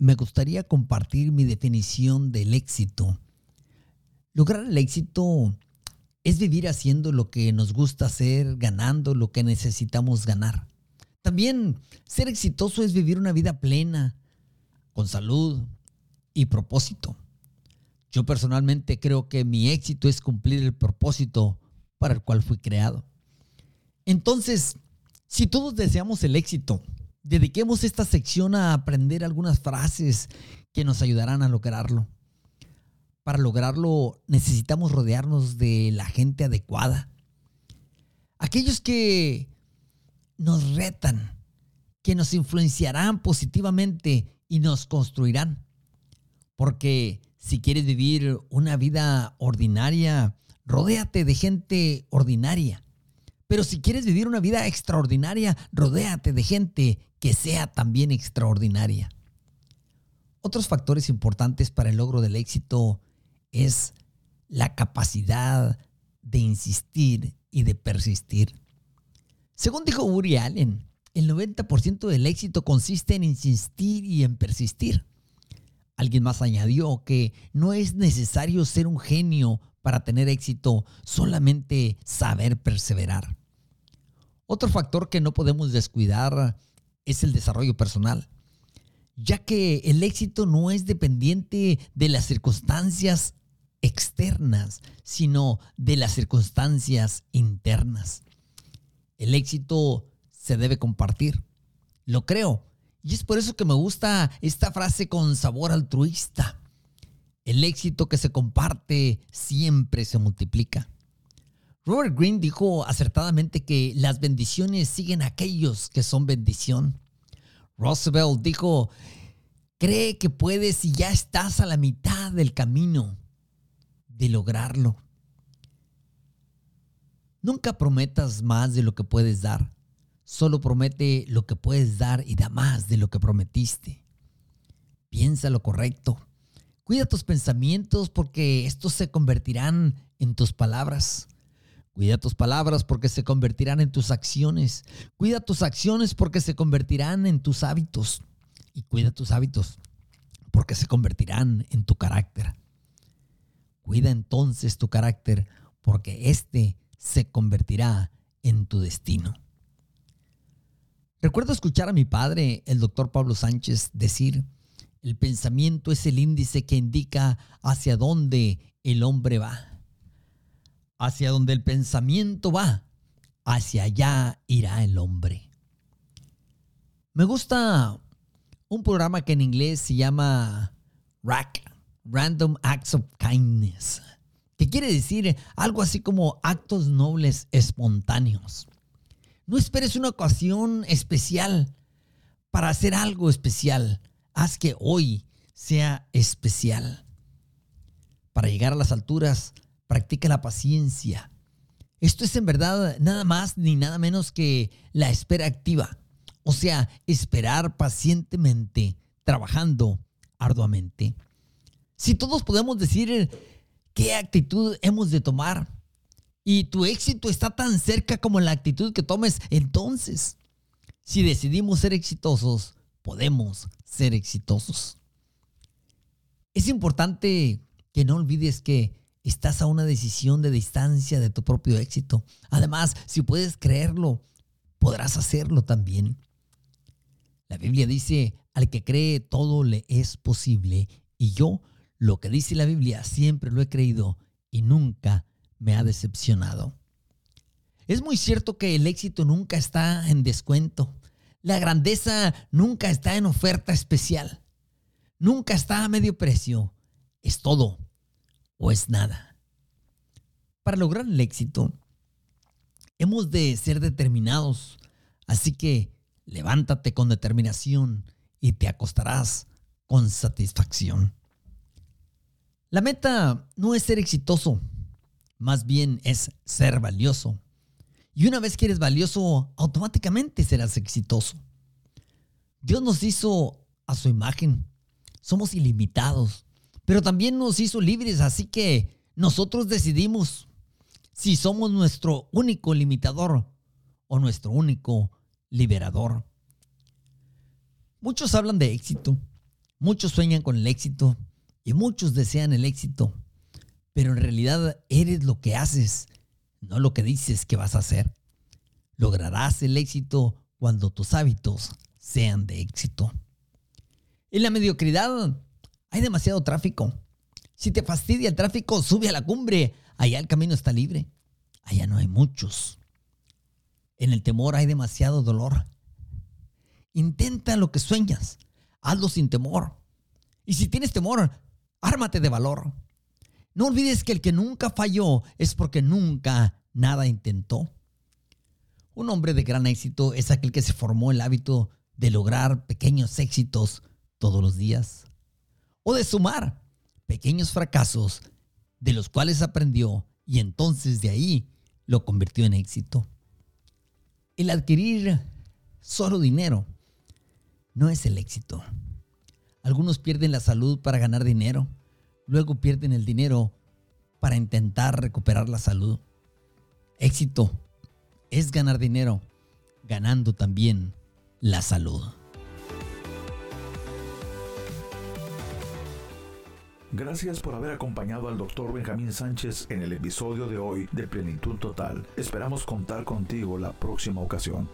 me gustaría compartir mi definición del éxito. Lograr el éxito es vivir haciendo lo que nos gusta hacer, ganando lo que necesitamos ganar. También ser exitoso es vivir una vida plena, con salud y propósito. Yo personalmente creo que mi éxito es cumplir el propósito para el cual fui creado. Entonces, si todos deseamos el éxito, dediquemos esta sección a aprender algunas frases que nos ayudarán a lograrlo. Para lograrlo necesitamos rodearnos de la gente adecuada. Aquellos que nos retan, que nos influenciarán positivamente y nos construirán. Porque si quieres vivir una vida ordinaria, rodéate de gente ordinaria. Pero si quieres vivir una vida extraordinaria, rodéate de gente que sea también extraordinaria. Otros factores importantes para el logro del éxito es la capacidad de insistir y de persistir. Según dijo Uri Allen, el 90% del éxito consiste en insistir y en persistir. Alguien más añadió que no es necesario ser un genio para tener éxito, solamente saber perseverar. Otro factor que no podemos descuidar es el desarrollo personal, ya que el éxito no es dependiente de las circunstancias externas, sino de las circunstancias internas. El éxito se debe compartir. Lo creo. Y es por eso que me gusta esta frase con sabor altruista. El éxito que se comparte siempre se multiplica. Robert Greene dijo acertadamente que las bendiciones siguen a aquellos que son bendición. Roosevelt dijo, cree que puedes y ya estás a la mitad del camino de lograrlo. Nunca prometas más de lo que puedes dar. Solo promete lo que puedes dar y da más de lo que prometiste. Piensa lo correcto. Cuida tus pensamientos porque estos se convertirán en tus palabras. Cuida tus palabras porque se convertirán en tus acciones. Cuida tus acciones porque se convertirán en tus hábitos. Y cuida tus hábitos porque se convertirán en tu carácter. Cuida entonces tu carácter porque éste se convertirá en tu destino. Recuerdo escuchar a mi padre, el doctor Pablo Sánchez, decir, el pensamiento es el índice que indica hacia dónde el hombre va. Hacia donde el pensamiento va, hacia allá irá el hombre. Me gusta un programa que en inglés se llama RAC, Random Acts of Kindness, que quiere decir algo así como actos nobles espontáneos. No esperes una ocasión especial para hacer algo especial. Haz que hoy sea especial. Para llegar a las alturas, practica la paciencia. Esto es en verdad nada más ni nada menos que la espera activa. O sea, esperar pacientemente, trabajando arduamente. Si todos podemos decir qué actitud hemos de tomar y tu éxito está tan cerca como la actitud que tomes, entonces, si decidimos ser exitosos, podemos ser exitosos. Es importante que no olvides que estás a una decisión de distancia de tu propio éxito. Además, si puedes creerlo, podrás hacerlo también. La Biblia dice, al que cree todo le es posible. Y yo, lo que dice la Biblia, siempre lo he creído y nunca me ha decepcionado. Es muy cierto que el éxito nunca está en descuento. La grandeza nunca está en oferta especial. Nunca está a medio precio. Es todo o es nada. Para lograr el éxito, hemos de ser determinados. Así que levántate con determinación y te acostarás con satisfacción. La meta no es ser exitoso, más bien es ser valioso. Y una vez que eres valioso, automáticamente serás exitoso. Dios nos hizo a su imagen. Somos ilimitados, pero también nos hizo libres, así que nosotros decidimos si somos nuestro único limitador o nuestro único liberador. Muchos hablan de éxito, muchos sueñan con el éxito y muchos desean el éxito, pero en realidad eres lo que haces, no lo que dices que vas a hacer. Lograrás el éxito cuando tus hábitos sean de éxito. En la mediocridad hay demasiado tráfico. Si te fastidia el tráfico, sube a la cumbre. Allá el camino está libre. Allá no hay muchos. En el temor hay demasiado dolor. Intenta lo que sueñas. Hazlo sin temor. Y si tienes temor, ármate de valor. No olvides que el que nunca falló es porque nunca nada intentó. Un hombre de gran éxito es aquel que se formó el hábito de lograr pequeños éxitos todos los días. O de sumar pequeños fracasos de los cuales aprendió y entonces de ahí lo convirtió en éxito. El adquirir solo dinero no es el éxito. Algunos pierden la salud para ganar dinero, luego pierden el dinero para intentar recuperar la salud. Éxito es ganar dinero, ganando también la salud. Gracias por haber acompañado al Dr. Benjamín Sánchez en el episodio de hoy de Plenitud Total. Esperamos contar contigo la próxima ocasión.